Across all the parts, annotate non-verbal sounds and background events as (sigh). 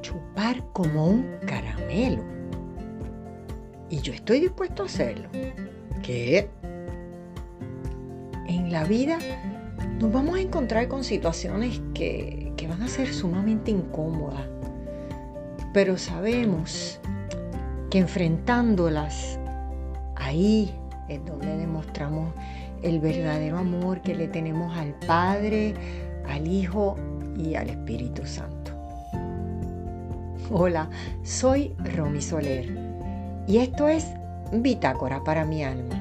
chupar como un caramelo. Y yo estoy dispuesto a hacerlo. ¿Qué? En la vida nos vamos a encontrar con situaciones que, que van a ser sumamente incómodas. Pero sabemos que enfrentándolas, ahí es donde demostramos el verdadero amor que le tenemos al Padre, al Hijo y al Espíritu Santo. Hola, soy Romy Soler y esto es Bitácora para mi alma.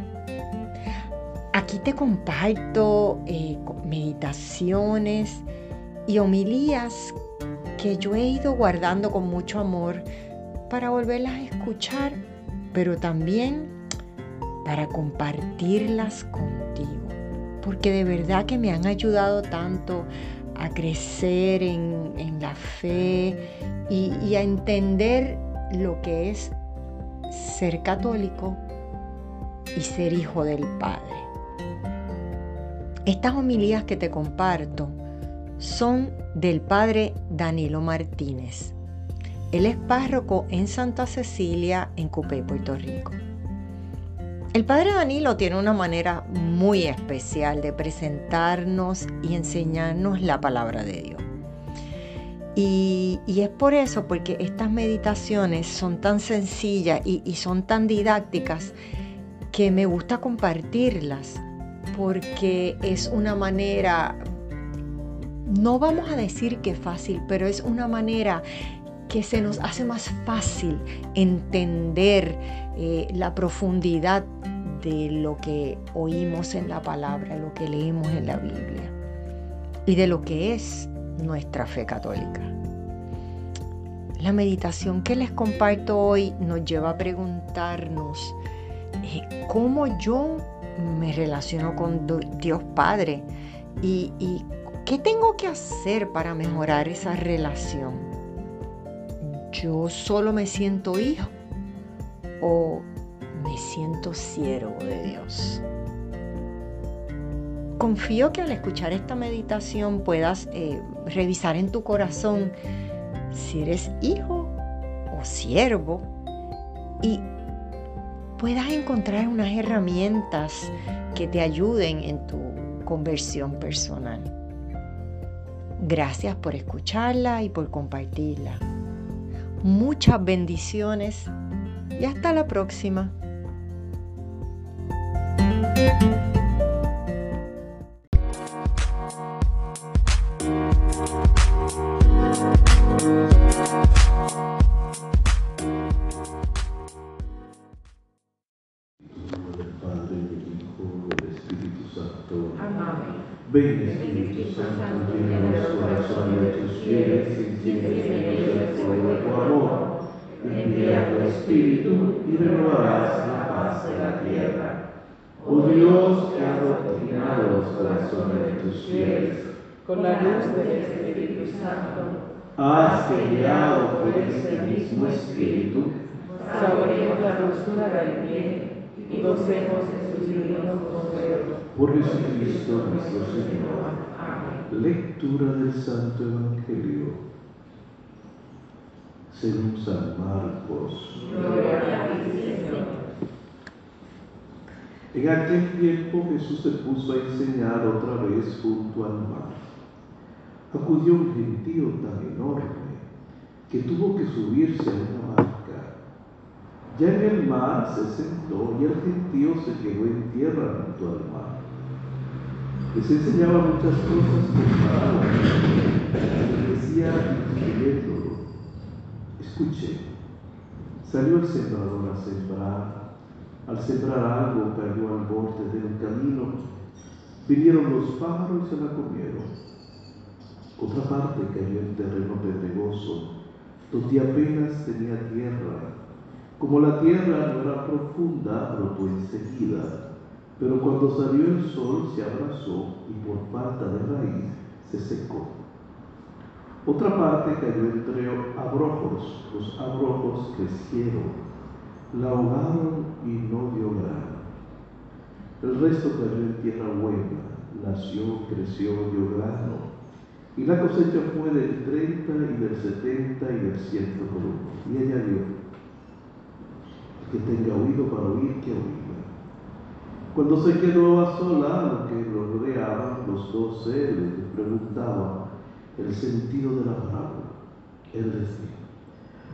Aquí te comparto eh, meditaciones y homilías que yo he ido guardando con mucho amor para volverlas a escuchar, pero también para compartirlas contigo, porque de verdad que me han ayudado tanto a crecer en, la fe y, y a entender lo que es ser católico y ser hijo del Padre. Estas homilías que te comparto son del Padre Danilo Martínez. Él es párroco en Santa Cecilia, en Cupey, Puerto Rico. El padre Danilo tiene una manera muy especial de presentarnos y enseñarnos la palabra de Dios. Y, es por eso, porque estas meditaciones son tan sencillas y, y son tan didácticas que me gusta compartirlas, porque es una manera, no vamos a decir que fácil, pero es una manera que se nos hace más fácil entender eh, la profundidad de lo que oímos en la palabra, lo que leemos en la Biblia y de lo que es nuestra fe católica. La meditación que les comparto hoy nos lleva a preguntarnos eh, cómo yo me relaciono con Dios Padre y, y qué tengo que hacer para mejorar esa relación. ¿Yo solo me siento hijo o me siento siervo de Dios. Confío que al escuchar esta meditación puedas eh, revisar en tu corazón si eres hijo o siervo y puedas encontrar unas herramientas que te ayuden en tu conversión personal. Gracias por escucharla y por compartirla. Muchas bendiciones y hasta la próxima. Ven Espíritu Santo, llena los corazones de tus fieles y enciende el fuego de tu amor. Envía tu Espíritu y renovarás la paz de la tierra. Oh Dios, que has doctrinado los corazones de tus fieles con la luz del Espíritu Santo, has guiado por este mismo Espíritu, saboreemos la dulzura del bien y gocemos de sus divinos consuelos. por Jesucristo nuestro Señor. Amén. Lectura del Santo Evangelio según San Marcos. Gloria a ti, Señor. En aquel tiempo Jesús se puso a enseñar otra vez junto al mar. Acudió un gentío tan enorme que tuvo que subirse a una barca. Ya en el mar se sentó y el gentío se quedó en tierra junto al mar. Les enseñaba muchas cosas con parábolas. Les decía instruyéndolo. Escuche, salió el sembrador a sembrar. Al sembrar algo cayó al borde del camino. Vinieron los pájaros y se la comieron. Otra parte cayó en terreno pedregoso, donde apenas tenía tierra. Como la tierra no era profunda, brotó enseguida, pero cuando salió el sol se abrazó y por falta de raíz se secó. Otra parte cayó entre abrojos, los abrojos crecieron, la ahogaron y no dio grano. El resto cayó en tierra buena, nació, creció, dio grano. Y la cosecha fue del 30 y del 70 y del 100 por uno. Y añadió, que tenga oído para oír, que oiga. Cuando se quedó a sola, los que lo rodeaban, los doce, le preguntaban el sentido de la parábola. Él dijo,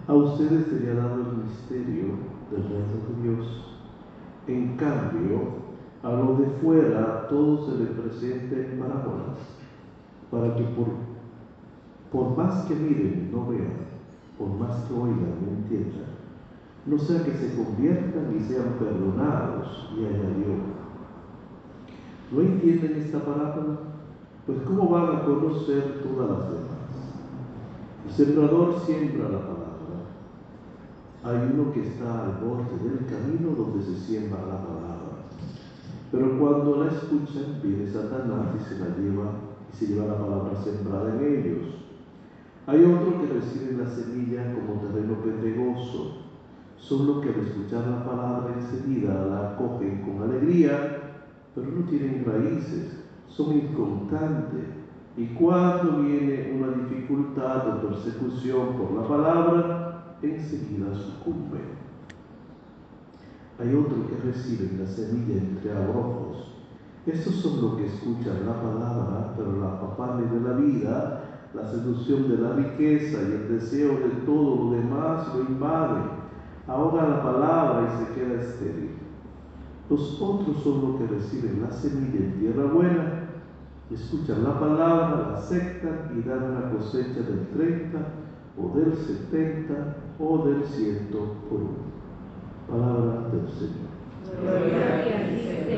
a ustedes se ha dado el misterio del reino de Dios. En cambio, a lo de fuera todo se les presenta en parábolas, para que por, por más que miren no vean, por más que oigan no entiendan, no sea que se conviertan y sean perdonados. Y añadió, ¿no entienden esta parábola? Pues ¿cómo van a conocer todas las demás? El sembrador siembra la palabra. Hay uno que está al borde del camino donde se siembra la palabra. Pero cuando la escuchan, viene Satanás y se la lleva y se lleva la palabra sembrada en ellos. Hay otro que recibe la semilla como terreno pedregoso solo que al escuchar la palabra enseguida la acogen con alegría, pero no tienen raíces, son inconstantes. Y cuando viene una dificultad o persecución por la palabra, enseguida sucumben. Hay otros que reciben la semilla entre abrojos. Estos son los que escuchan la palabra, pero la afanes de la vida, la seducción de la riqueza y el deseo de todo lo demás lo invaden ahoga la palabra y se queda estéril. Los otros son los que reciben la semilla en tierra buena, escuchan la palabra, la aceptan y dan una cosecha del 30 o del 70 o del 100 por uno. Palabra del Señor.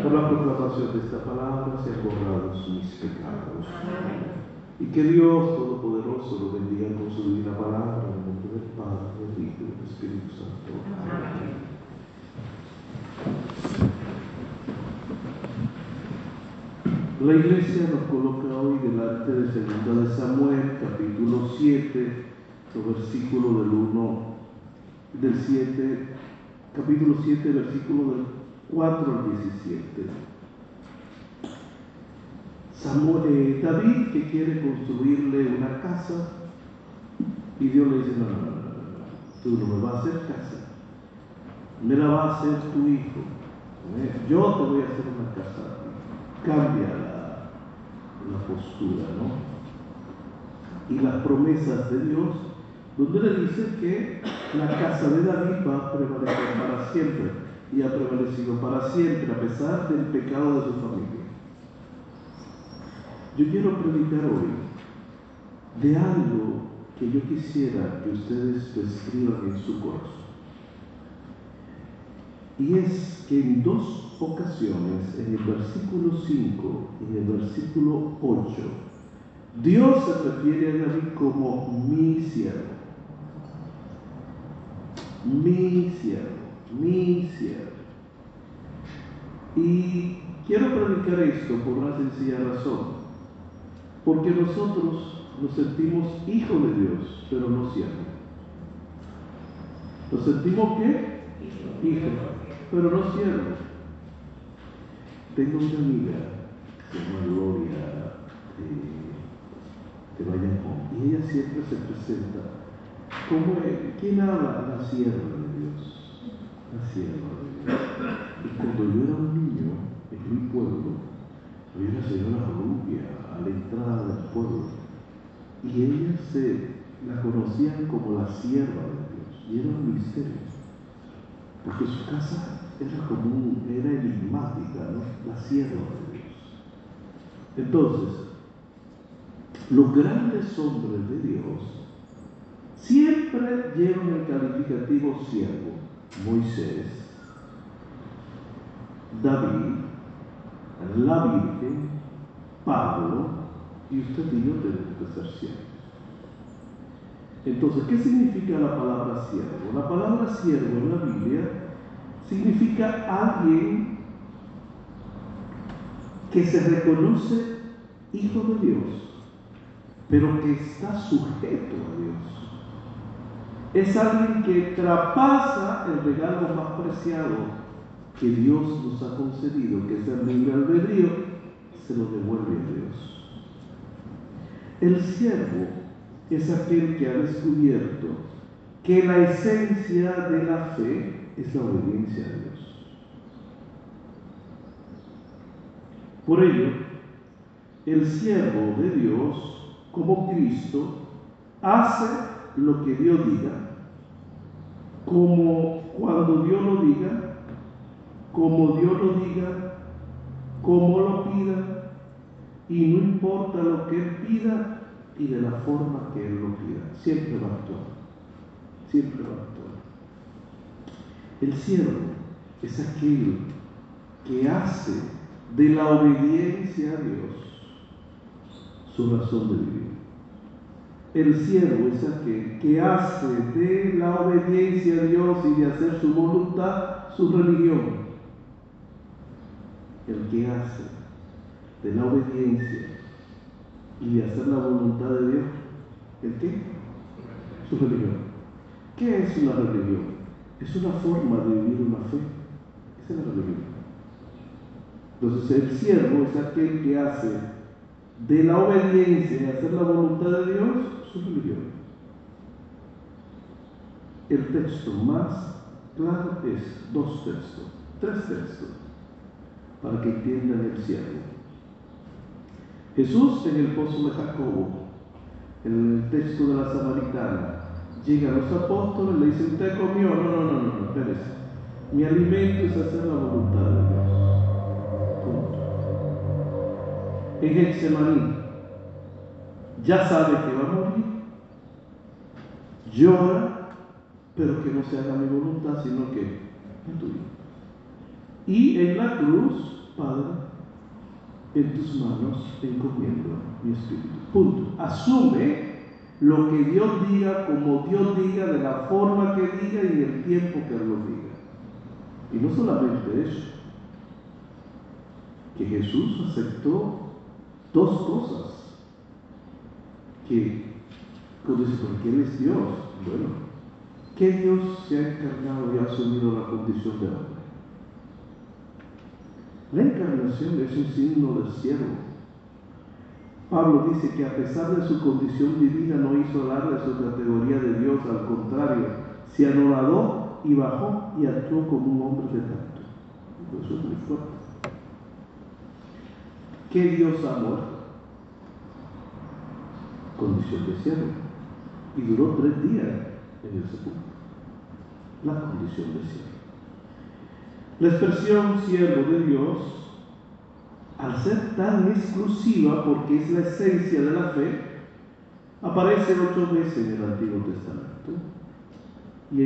Por la proclamación de esta palabra se han borrado mis pecados. Y que Dios Todopoderoso lo bendiga con su divina palabra, en el nombre del Padre, del Hijo y del Espíritu Santo. Amén. La iglesia nos coloca hoy delante de Segunda de Samuel, capítulo 7, versículo del 1, del 7, capítulo 7, versículo del 4 al 17. Eh, David que quiere construirle una casa y Dios le dice, no, no, no, no, tú no me vas a hacer casa, me la va a hacer tu hijo, yo te voy a hacer una casa, cambia la, la postura, ¿no? Y las promesas de Dios, donde le dice que la casa de David va a prevalecer para siempre y ha prevalecido para siempre a pesar del pecado de su familia. Yo quiero predicar hoy de algo que yo quisiera que ustedes escriban en su corazón. Y es que en dos ocasiones, en el versículo 5 y en el versículo 8, Dios se refiere a David como mi siervo. Mi siervo, mi siervo. Y quiero predicar esto por una sencilla razón. Porque nosotros nos sentimos hijos de Dios, pero no siervos. ¿Nos sentimos qué? Hijos, pero no siervos. Tengo una amiga, se llama Gloria de, de Bayamón, y ella siempre se presenta como, ¿quién habla? La sierva de Dios. La sierva de Dios. Y cuando yo era un niño, en mi pueblo, había una señora rubia a la entrada del pueblo y ella se la conocían como la sierva de Dios y era un misterio porque su casa era común, era enigmática, ¿no? la sierva de Dios. Entonces, los grandes hombres de Dios siempre llevan el calificativo siervo. Moisés, David, la Virgen, Pablo, y usted y yo tenemos que ser siervos. Entonces, ¿qué significa la palabra siervo? La palabra siervo en la Biblia significa alguien que se reconoce hijo de Dios, pero que está sujeto a Dios. Es alguien que traspasa el regalo más preciado que Dios nos ha concedido, que es el libre albedrío, se lo devuelve a Dios. El siervo es aquel que ha descubierto que la esencia de la fe es la obediencia a Dios. Por ello, el siervo de Dios, como Cristo, hace lo que Dios diga, como cuando Dios lo diga, como Dios lo diga, como lo pida, y no importa lo que Él pida y de la forma que Él lo pida, siempre va a actuar, siempre va a actuar. El siervo es aquel que hace de la obediencia a Dios su razón de vivir. El siervo es aquel que hace de la obediencia a Dios y de hacer su voluntad su religión. El que hace de la obediencia y de hacer la voluntad de Dios, ¿el qué? Su religión. ¿Qué es una religión? Es una forma de vivir una fe. Esa es la religión. Entonces el siervo es aquel que hace de la obediencia y hacer la voluntad de Dios religión. El texto más claro es dos textos, tres textos, para que entiendan el siervo. Jesús en el pozo de Jacobo, en el texto de la samaritana, llega a los apóstoles, le dice, ¿usted comió? No, no, no, no, no, espérese. Mi alimento es hacer la voluntad de Dios. Punto. En Getsemaní, ya sabe que va a morir, llora, pero que no se haga mi voluntad, sino que la tuya. Y en la cruz, Padre, en tus manos encomiendo mi espíritu. Punto. Asume lo que Dios diga, como Dios diga, de la forma que diga y el tiempo que lo diga. Y no solamente eso, que Jesús aceptó dos cosas. Que, cuando dice, porque Él es Dios, bueno, ¿qué Dios se ha encarnado y ha asumido la condición de hombre? La encarnación es un signo del cielo. Pablo dice que a pesar de su condición divina no hizo alarde de su categoría de Dios, al contrario, se anoradó y bajó y actuó como un hombre de tanto. Eso es muy fuerte. ¿Qué Dios ha? Condición de cielo. Y duró tres días en el sepulcro. La condición de cielo. La expresión siervo de Dios, al ser tan exclusiva porque es la esencia de la fe, aparece ocho veces en el Antiguo Testamento y,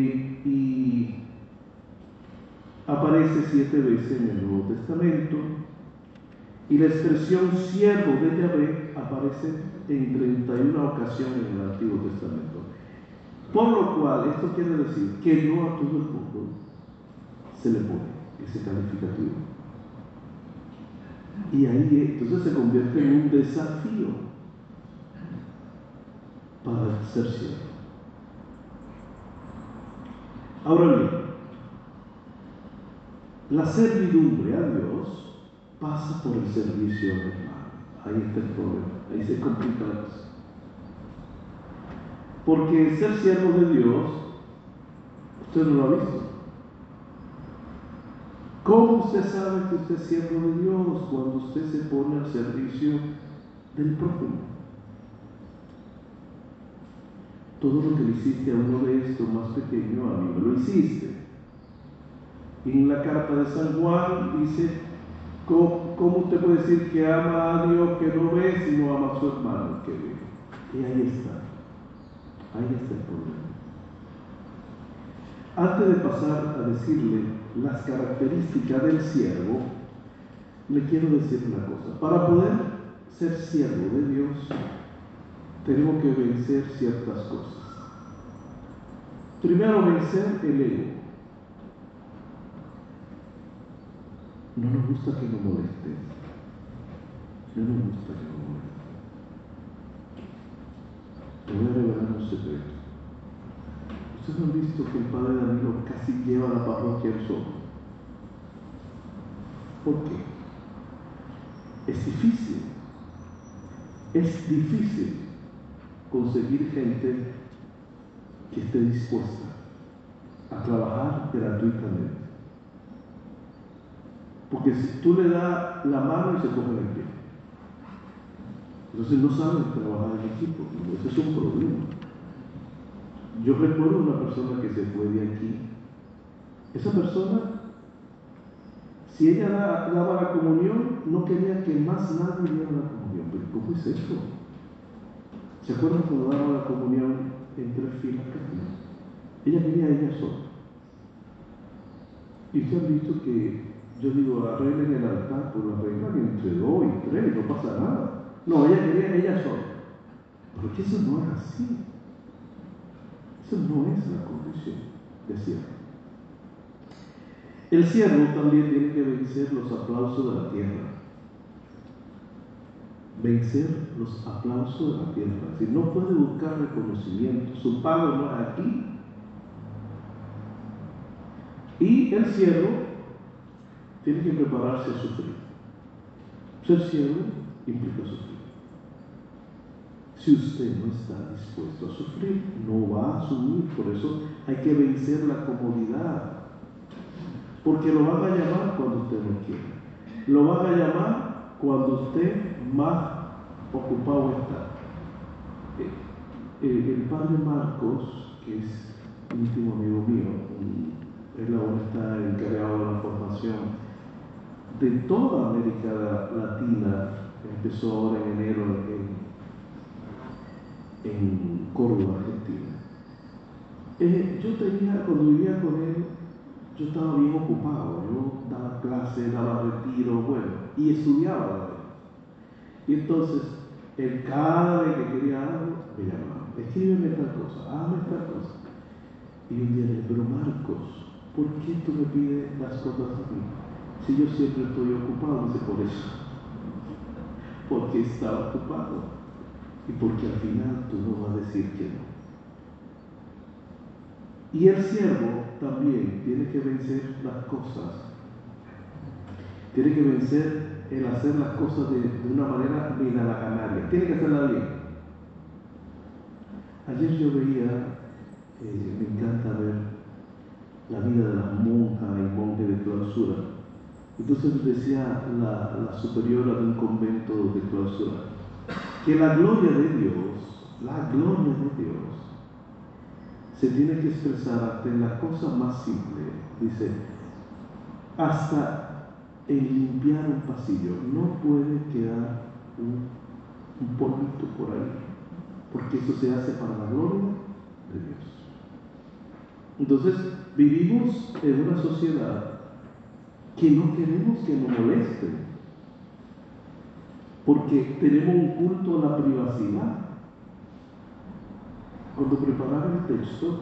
y aparece siete veces en el Nuevo Testamento y la expresión siervo de Yahvé aparece en 31 ocasiones en el Antiguo Testamento. Por lo cual, esto quiere decir que no a todo el mundo se le pone ese calificativo. Y ahí entonces se convierte en un desafío para ser siervo. Ahora bien, la servidumbre a Dios pasa por el servicio al hermano. Ahí está el problema, ahí se complica. Porque ser siervo de Dios, usted no lo ha visto. ¿Cómo usted sabe que usted es siervo de Dios cuando usted se pone al servicio del prójimo? Todo lo que le hiciste a uno de estos más pequeño, a mí me lo hiciste. Y en la carta de San Juan dice, ¿cómo, ¿cómo, usted puede decir que ama a Dios que no ve si no ama a su hermano que ve? Y ahí está, ahí está el problema. Antes de pasar a decirle las características del siervo, le quiero decir una cosa. Para poder ser siervo de Dios, tenemos que vencer ciertas cosas. Primero, vencer el ego. No nos gusta que nos molesten. No nos gusta que nos molesten. Te voy a revelar un secreto. Ustedes han visto que el padre Danilo casi lleva la parroquia al solo. ¿Por qué? Es difícil. Es difícil conseguir gente que esté dispuesta a trabajar gratuitamente. Porque si tú le das la mano y se coge el pie. Entonces no saben trabajar en equipo. Ese es un problema. Yo recuerdo una persona que se fue de aquí. Esa persona, si ella daba la comunión, no quería que más nadie diera la comunión. Pero ¿cómo es eso? ¿Se acuerdan cuando daba la comunión en tres filas? Ella quería ella sola. Y ustedes han visto que yo digo, arreglen el altar, pues lo arreglan entre dos y tres, no pasa nada. No, ella quería ella sola. Porque eso no es así. Eso no es la condición de siervo. El siervo también tiene que vencer los aplausos de la tierra. Vencer los aplausos de la tierra. Si no puede buscar reconocimiento, su pago no es aquí. Y el siervo tiene que prepararse a sufrir. Ser siervo implica sufrir. Si usted no está dispuesto a sufrir, no va a asumir. Por eso hay que vencer la comodidad. Porque lo van a llamar cuando usted no quiere. Lo van a llamar cuando usted más ocupado está. Eh, eh, el padre Marcos, que es íntimo amigo mío, él ahora está encargado de la formación de toda América Latina, empezó ahora en enero en Córdoba, Argentina. Eh, yo tenía, cuando vivía con él, yo estaba bien ocupado, yo daba clases, daba retiro, bueno, y estudiaba. Y entonces, él cada vez que quería algo, me llamaba, escríbeme tal cosa, hazme tal cosa. Y un día le dije, pero Marcos, ¿por qué tú me pides las cosas a mí? Si yo siempre estoy ocupado, dice por eso. Porque estaba ocupado y porque al final tú no vas a decir que no. Y el siervo también tiene que vencer las cosas. Tiene que vencer el hacer las cosas de, una manera bien a la canaria. Tiene que hacerla bien. Ayer yo veía, eh, me encanta ver la vida de las monjas y monjes de clausura. Entonces decía la, superiora de un convento de clausura, que la gloria de Dios, la gloria de Dios, se tiene que expresar en la cosa más simple. Dice, hasta en limpiar un pasillo no puede quedar un, un polvito por ahí, porque eso se hace para la gloria de Dios. Entonces, vivimos en una sociedad que no queremos que nos molesten porque tenemos un culto a la privacidad. Cuando preparaba el texto,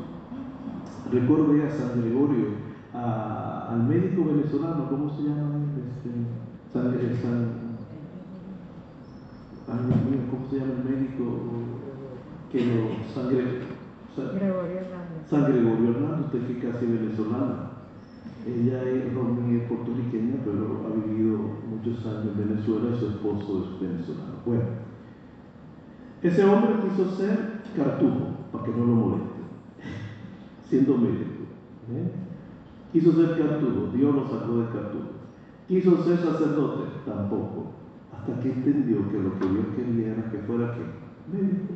recordé a San Gregorio, al médico venezolano, ¿cómo se llama? Este, San, San, ¿cómo se llama el médico que lo San, Gregorio Hernández. San Gregorio Hernández, usted que casi venezolana. Ella es puertorriqueña, pero ha vivido muchos años en Venezuela su esposo es venezolano. Bueno, ese hombre quiso ser cartujo, para que no lo moleste, (laughs) siendo médico. ¿eh? Quiso ser cartujo, Dios lo sacó de cartujo. Quiso ser sacerdote, tampoco, hasta que entendió que lo que Dios quería era que fuera ¿qué? médico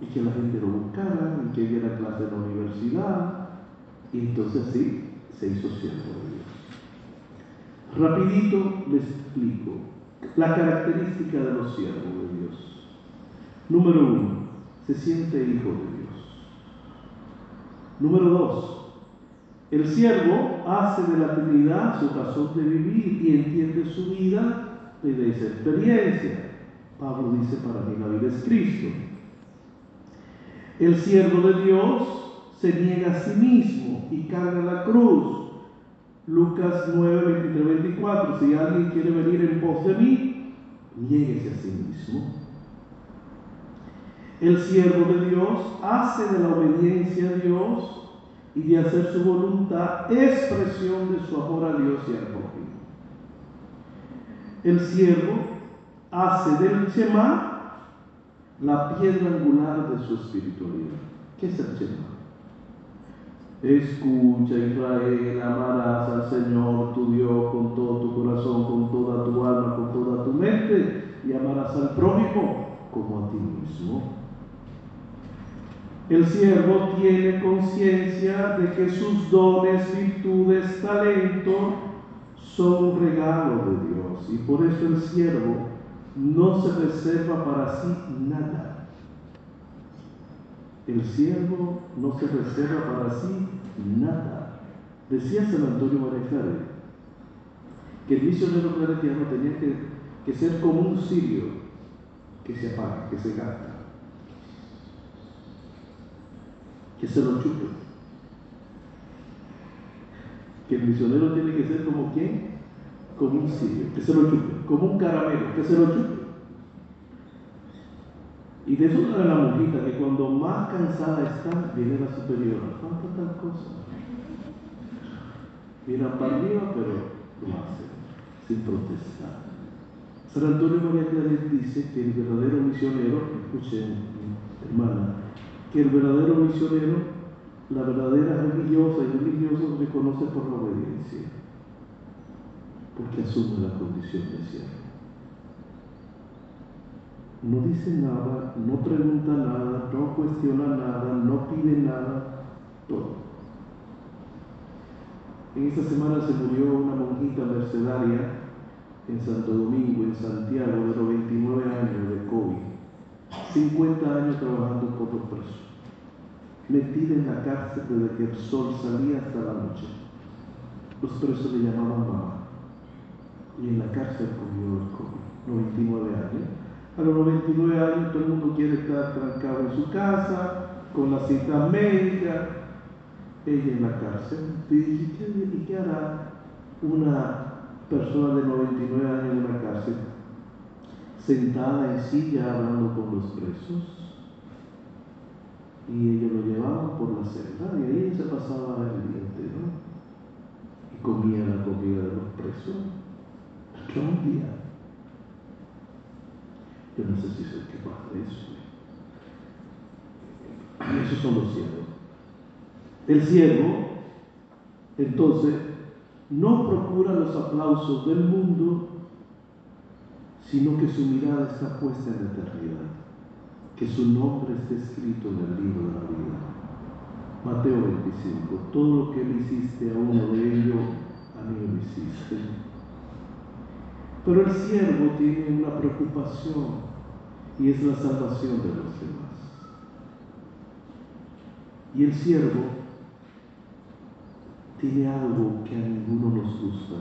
y que la gente lo buscara y que diera clase en la universidad. Y entonces sí, se hizo siervo de Dios. Rapidito les explico la característica de los siervos de Dios. Número uno, se siente hijo de Dios. Número dos, el siervo hace de la Trinidad su razón de vivir y entiende su vida desde esa experiencia. Pablo dice, para mí la vida es Cristo. El siervo de Dios se niega a sí mismo y carga la cruz. Lucas 9, 23, 24. Si alguien quiere venir en pos de mí, nieguese a sí mismo. El siervo de Dios hace de la obediencia a Dios y de hacer su voluntad expresión de su amor a Dios y al prójimo. el siervo hace del Shema la piedra angular de su espiritualidad. ¿Qué es el Shema? Escucha Israel, amarás al Señor tu Dios con todo tu corazón, con toda tu alma, con toda tu mente y amarás al prójimo como a ti mismo. El siervo tiene conciencia de que sus dones, virtudes, talentos son un regalo de Dios y por eso el siervo no se reserva para sí nada. El siervo no se reserva para sí nada. Decía San Antonio María que el misionero claretiano tenía que, ser como un sirio que se apaga, que se gasta, que se lo chupe. Que el misionero tiene que ser como quién? Como un sirio, que se lo chupe, como un caramelo, que se lo chupe. Y de eso trae la monjita, que cuando más cansada está, viene la superiora. Falta tal cosa. Mira para arriba, pero lo hace, sin protestar. San Antonio María Claret dice que el verdadero misionero, escuchen, hermana, que el verdadero misionero, la verdadera religiosa y religioso reconoce por la obediencia, porque asume la condición de siervo no dice nada, no pregunta nada, no cuestiona nada, no pide nada, todo. En esta semana se murió una monjita mercedaria en Santo Domingo, en Santiago, de los 29 años de COVID, 50 años trabajando por los presos, metida en la cárcel desde que el sol salía hasta la noche. Los presos le llamaban mamá y en la cárcel cogió el COVID, 99 años a los 99 años todo el mundo quiere estar trancado en su casa, con la cita médica, ella en la cárcel. ¿Y qué, hará una persona de 99 años en la cárcel? Sentada en silla hablando con los presos. Y ella lo llevaba por la celda y ahí se pasaba el día entero. Y comía la comida de los presos. Todo un día. Yo no sé si soy capaz de eso. Esos son los siervos. El siervo, entonces, no procura los aplausos del mundo, sino que su mirada está puesta en la eternidad, que su nombre esté escrito en el libro de la vida. Mateo 25, todo lo que le hiciste a uno de ellos, a mí lo hiciste. Pero el siervo tiene una preocupación y es la salvación de los demás. Y el siervo tiene algo que a ninguno nos gusta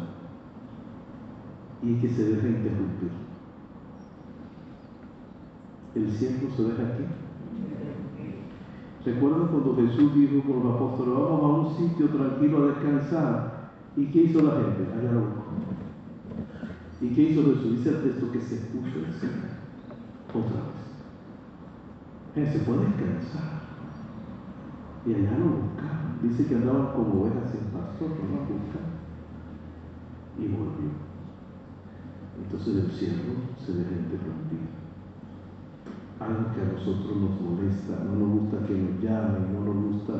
y que se deja interrumpir. El siervo se deja aquí. ¿Recuerdan cuando Jesús dijo con los apóstoles, vamos a un sitio tranquilo a descansar? ¿Y qué hizo la gente? Allá lo ¿Y qué hizo Jesús? Dice el texto que se puso el otra vez. se puede descansar. Y allá lo buscaron. Dice que andaban como ovejas sin pastor, no lo buscaron. Y volvió. Entonces el cielo se deja interrumpir. Algo que a nosotros nos molesta, no nos gusta que nos llamen, no nos gusta.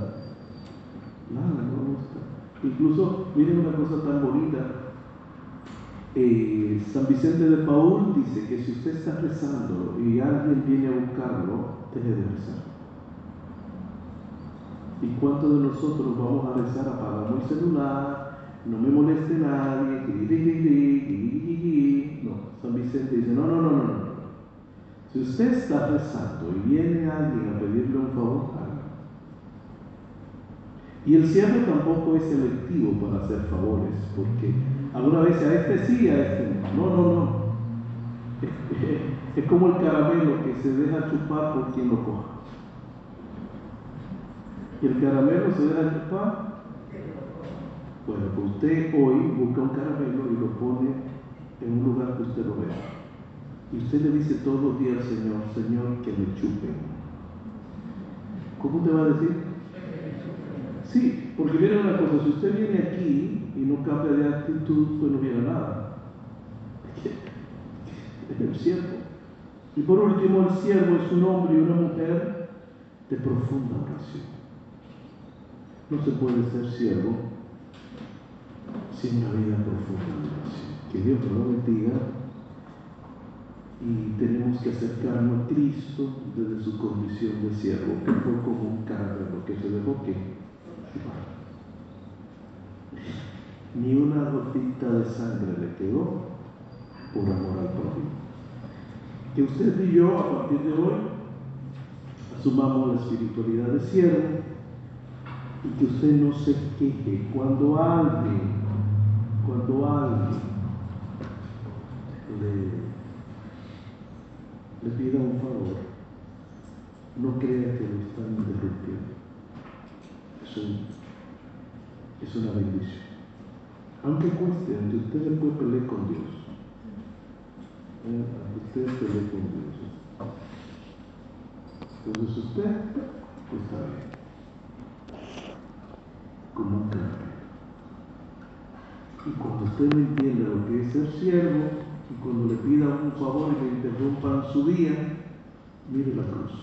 Nada, no nos gusta. Incluso, miren una cosa tan bonita, eh, San Vicente de Paul dice que si usted está rezando y alguien viene a buscarlo, deje de rezar. ¿Y cuántos de nosotros vamos a rezar? Apagamos el celular, no me moleste nadie, no, San Vicente dice, no, no, no, no. Si usted está rezando y viene alguien a pedirle un favor, hágalo. Y el cielo tampoco es selectivo para hacer favores, porque Alguna vez a este sí, a este no. No, no, no. Es, como el caramelo que se deja chupar por quien lo coja. Y el caramelo se deja chupar. Bueno, pues usted hoy busca un caramelo y lo pone en un lugar que usted lo vea. Y usted le dice todos los días al Señor, Señor, que me chupe. ¿Cómo te va a decir? Sí, porque viene una cosa, si usted viene aquí y no cambia de actitud, pues no viene nada. en el siervo. Y por último, el siervo es un hombre y una mujer de profunda oración. No se puede ser siervo sin una vida profunda de oración. Que Dios nos lo bendiga. Y tenemos que acercarnos a Cristo desde su condición de siervo, que fue como un carnero que se dejó que ni una gotita de sangre le quedó por amor al prójimo. Que usted y yo, a partir de hoy, asumamos la espiritualidad de siervo y que usted no se queje cuando alguien, cuando alguien le, pida un favor, no crea que lo están interrumpiendo. Es, un, es una bendición. Aunque cueste, aunque usted después pelee con Dios. Eh, aunque usted pelee con Dios. Entonces usted está bien. Como un cambio. Y cuando usted no entiende lo que es ser siervo, y cuando le pida un favor y le interrumpan su día, mire la cruz.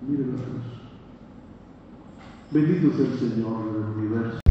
Mire la cruz. Bendito sea el Señor del universo.